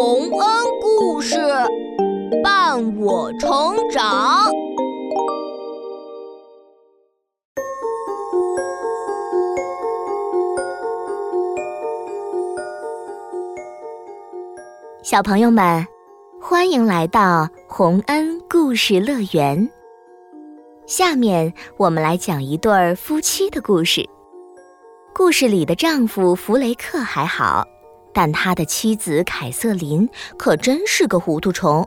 洪恩故事伴我成长。小朋友们，欢迎来到洪恩故事乐园。下面我们来讲一对夫妻的故事。故事里的丈夫弗雷克还好，但他的妻子凯瑟琳可真是个糊涂虫，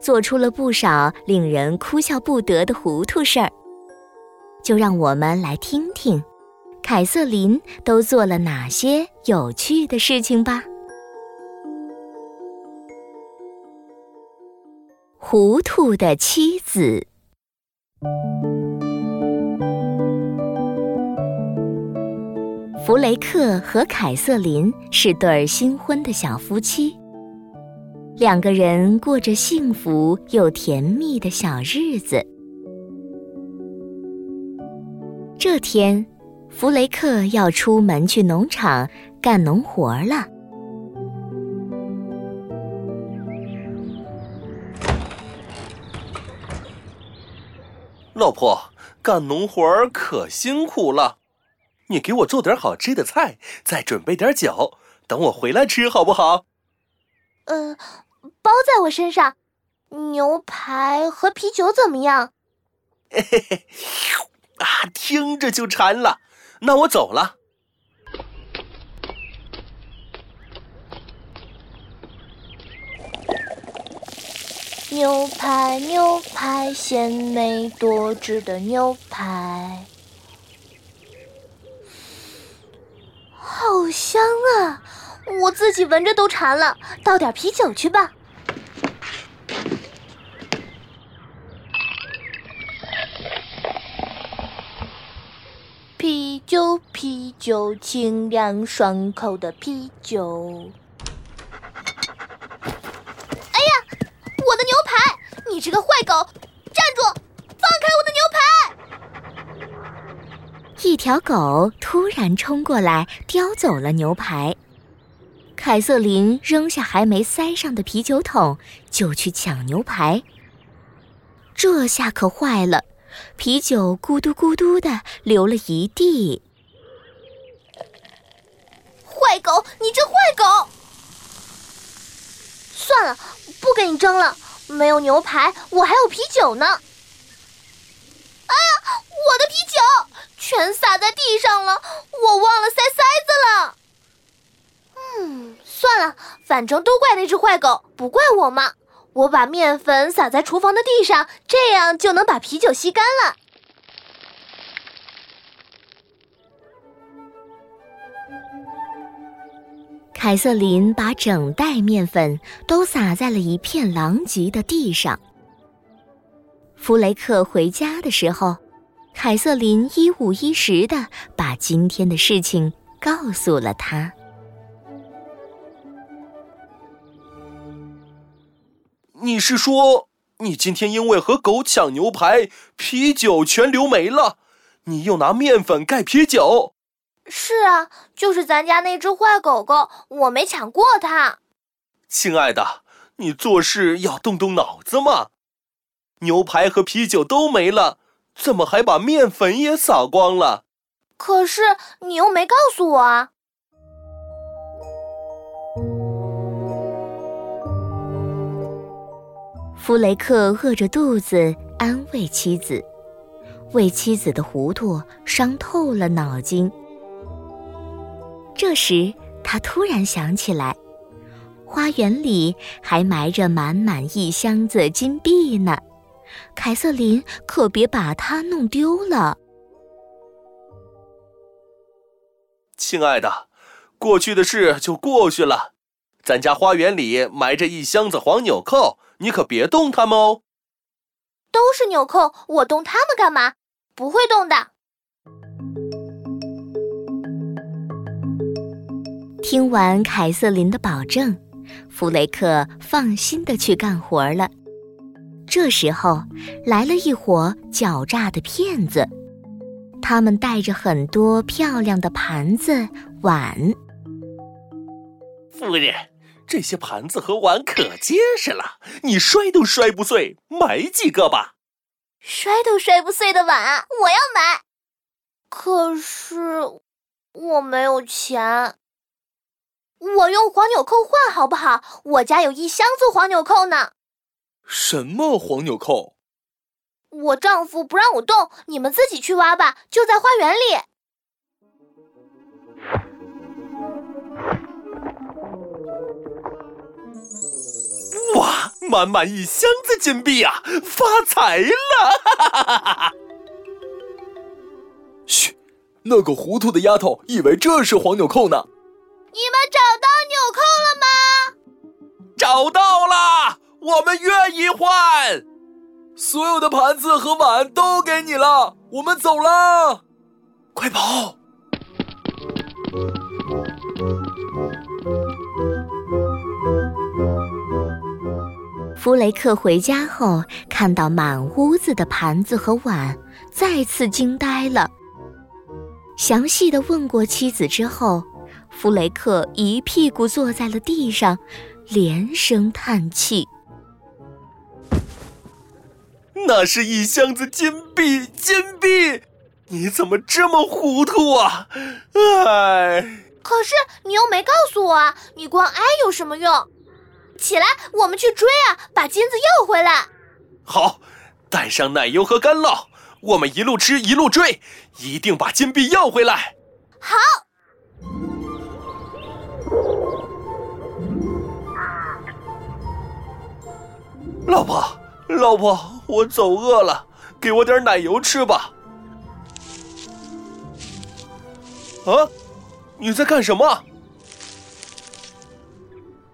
做出了不少令人哭笑不得的糊涂事儿。就让我们来听听，凯瑟琳都做了哪些有趣的事情吧。糊涂的妻子。弗雷克和凯瑟琳是对新婚的小夫妻，两个人过着幸福又甜蜜的小日子。这天，弗雷克要出门去农场干农活了。老婆，干农活儿可辛苦了。你给我做点好吃的菜，再准备点酒，等我回来吃好不好？呃，包在我身上。牛排和啤酒怎么样？嘿嘿嘿，啊，听着就馋了。那我走了。牛排，牛排，鲜美多汁的牛排。好香啊！我自己闻着都馋了，倒点啤酒去吧。啤酒，啤酒，清凉爽口的啤酒。哎呀，我的牛排！你这个坏狗，站住！放开我的牛排！一条狗突然冲过来，叼走了牛排。凯瑟琳扔下还没塞上的啤酒桶，就去抢牛排。这下可坏了，啤酒咕嘟咕嘟的流了一地。坏狗，你这坏狗！算了，不跟你争了。没有牛排，我还有啤酒呢。哎呀，我的啤酒！全洒在地上了，我忘了塞塞子了。嗯，算了，反正都怪那只坏狗，不怪我嘛。我把面粉撒在厨房的地上，这样就能把啤酒吸干了。凯瑟琳把整袋面粉都撒在了一片狼藉的地上。弗雷克回家的时候。凯瑟琳一五一十的把今天的事情告诉了他。你是说，你今天因为和狗抢牛排，啤酒全流没了？你又拿面粉盖啤酒？是啊，就是咱家那只坏狗狗，我没抢过它。亲爱的，你做事要动动脑子嘛！牛排和啤酒都没了。怎么还把面粉也撒光了？可是你又没告诉我啊！弗雷克饿着肚子安慰妻子，为妻子的糊涂伤透了脑筋。这时，他突然想起来，花园里还埋着满满一箱子金币呢。凯瑟琳可别把它弄丢了，亲爱的，过去的事就过去了。咱家花园里埋着一箱子黄纽扣，你可别动它们哦。都是纽扣，我动它们干嘛？不会动的。听完凯瑟琳的保证，弗雷克放心的去干活了。这时候，来了一伙狡诈的骗子，他们带着很多漂亮的盘子、碗。夫人，这些盘子和碗可结实了，你摔都摔不碎。买几个吧。摔都摔不碎的碗，我要买。可是我没有钱。我用黄纽扣换好不好？我家有一箱子黄纽扣呢。什么黄纽扣？我丈夫不让我动，你们自己去挖吧，就在花园里。哇，满满一箱子金币啊，发财了！嘘，那个糊涂的丫头以为这是黄纽扣呢。你们找到纽扣了吗？找到了，我们愿意换。所有的盘子和碗都给你了，我们走了，快跑！弗雷克回家后，看到满屋子的盘子和碗，再次惊呆了。详细的问过妻子之后，弗雷克一屁股坐在了地上，连声叹气。那是一箱子金币，金币！你怎么这么糊涂啊？哎！可是你又没告诉我啊！你光哀有什么用？起来，我们去追啊！把金子要回来。好，带上奶油和干酪，我们一路吃一路追，一定把金币要回来。好。老婆，老婆，我走饿了，给我点奶油吃吧。啊，你在干什么？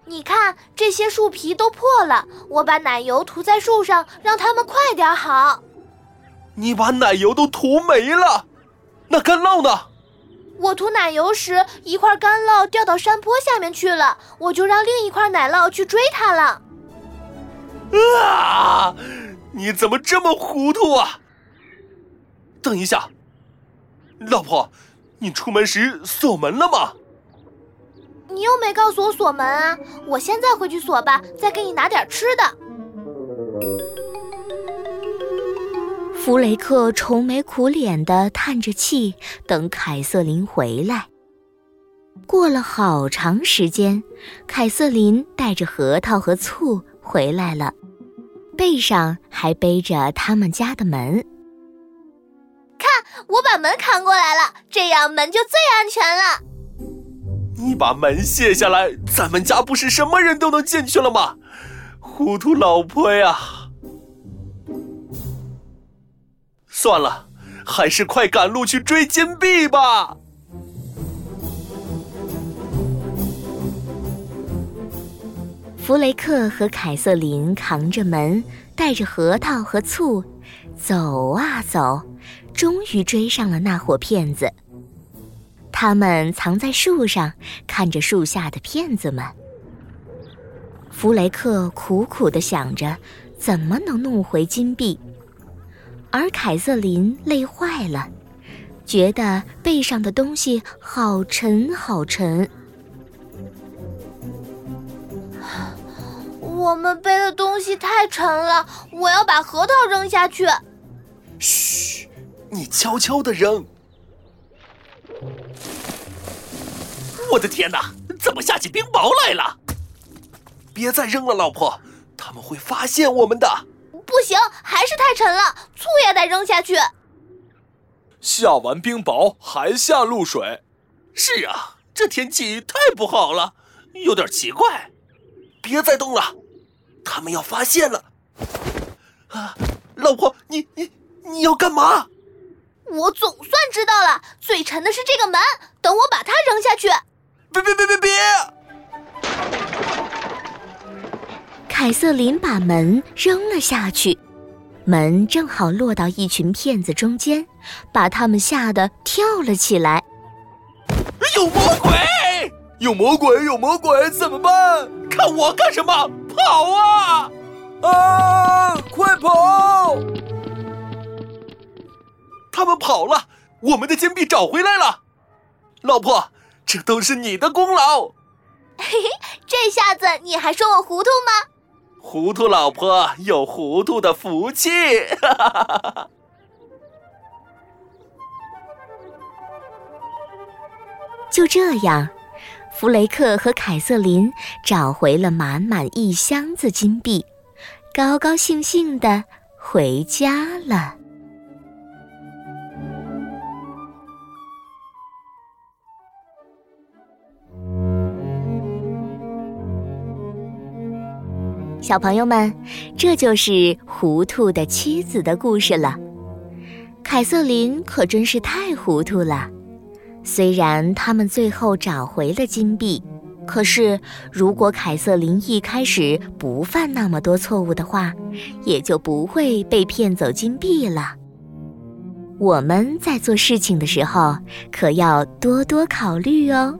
你看这些树皮都破了，我把奶油涂在树上，让它们快点好。你把奶油都涂没了，那干酪呢？我涂奶油时，一块干酪掉到山坡下面去了，我就让另一块奶酪去追它了。啊！你怎么这么糊涂啊？等一下，老婆，你出门时锁门了吗？你又没告诉我锁门啊！我现在回去锁吧，再给你拿点吃的。弗雷克愁眉苦脸的叹着气，等凯瑟琳回来。过了好长时间，凯瑟琳带着核桃和醋回来了，背上还背着他们家的门。看，我把门扛过来了，这样门就最安全了。你把门卸下来，咱们家不是什么人都能进去了吗？糊涂老婆呀！算了，还是快赶路去追金币吧。弗雷克和凯瑟琳扛着门，带着核桃和醋，走啊走，终于追上了那伙骗子。他们藏在树上，看着树下的骗子们。弗雷克苦苦的想着，怎么能弄回金币，而凯瑟琳累坏了，觉得背上的东西好沉好沉。我们背的东西太沉了，我要把核桃扔下去。嘘，你悄悄的扔。我的天哪！怎么下起冰雹来了？别再扔了，老婆，他们会发现我们的。不行，还是太沉了，醋也得扔下去。下完冰雹还下露水。是啊，这天气太不好了，有点奇怪。别再动了，他们要发现了。啊，老婆，你你你要干嘛？我总算知道了，最沉的是这个门，等我把它扔下去。别别别别别！凯瑟琳把门扔了下去，门正好落到一群骗子中间，把他们吓得跳了起来。有魔鬼！有魔鬼！有魔鬼！怎么办？看我干什么？跑啊！啊！快跑！他们跑了，我们的金币找回来了，老婆。这都是你的功劳，嘿嘿，这下子你还说我糊涂吗？糊涂老婆有糊涂的福气。哈哈哈哈哈。就这样，弗雷克和凯瑟琳找回了满满一箱子金币，高高兴兴的回家了。小朋友们，这就是糊涂的妻子的故事了。凯瑟琳可真是太糊涂了。虽然他们最后找回了金币，可是如果凯瑟琳一开始不犯那么多错误的话，也就不会被骗走金币了。我们在做事情的时候，可要多多考虑哦。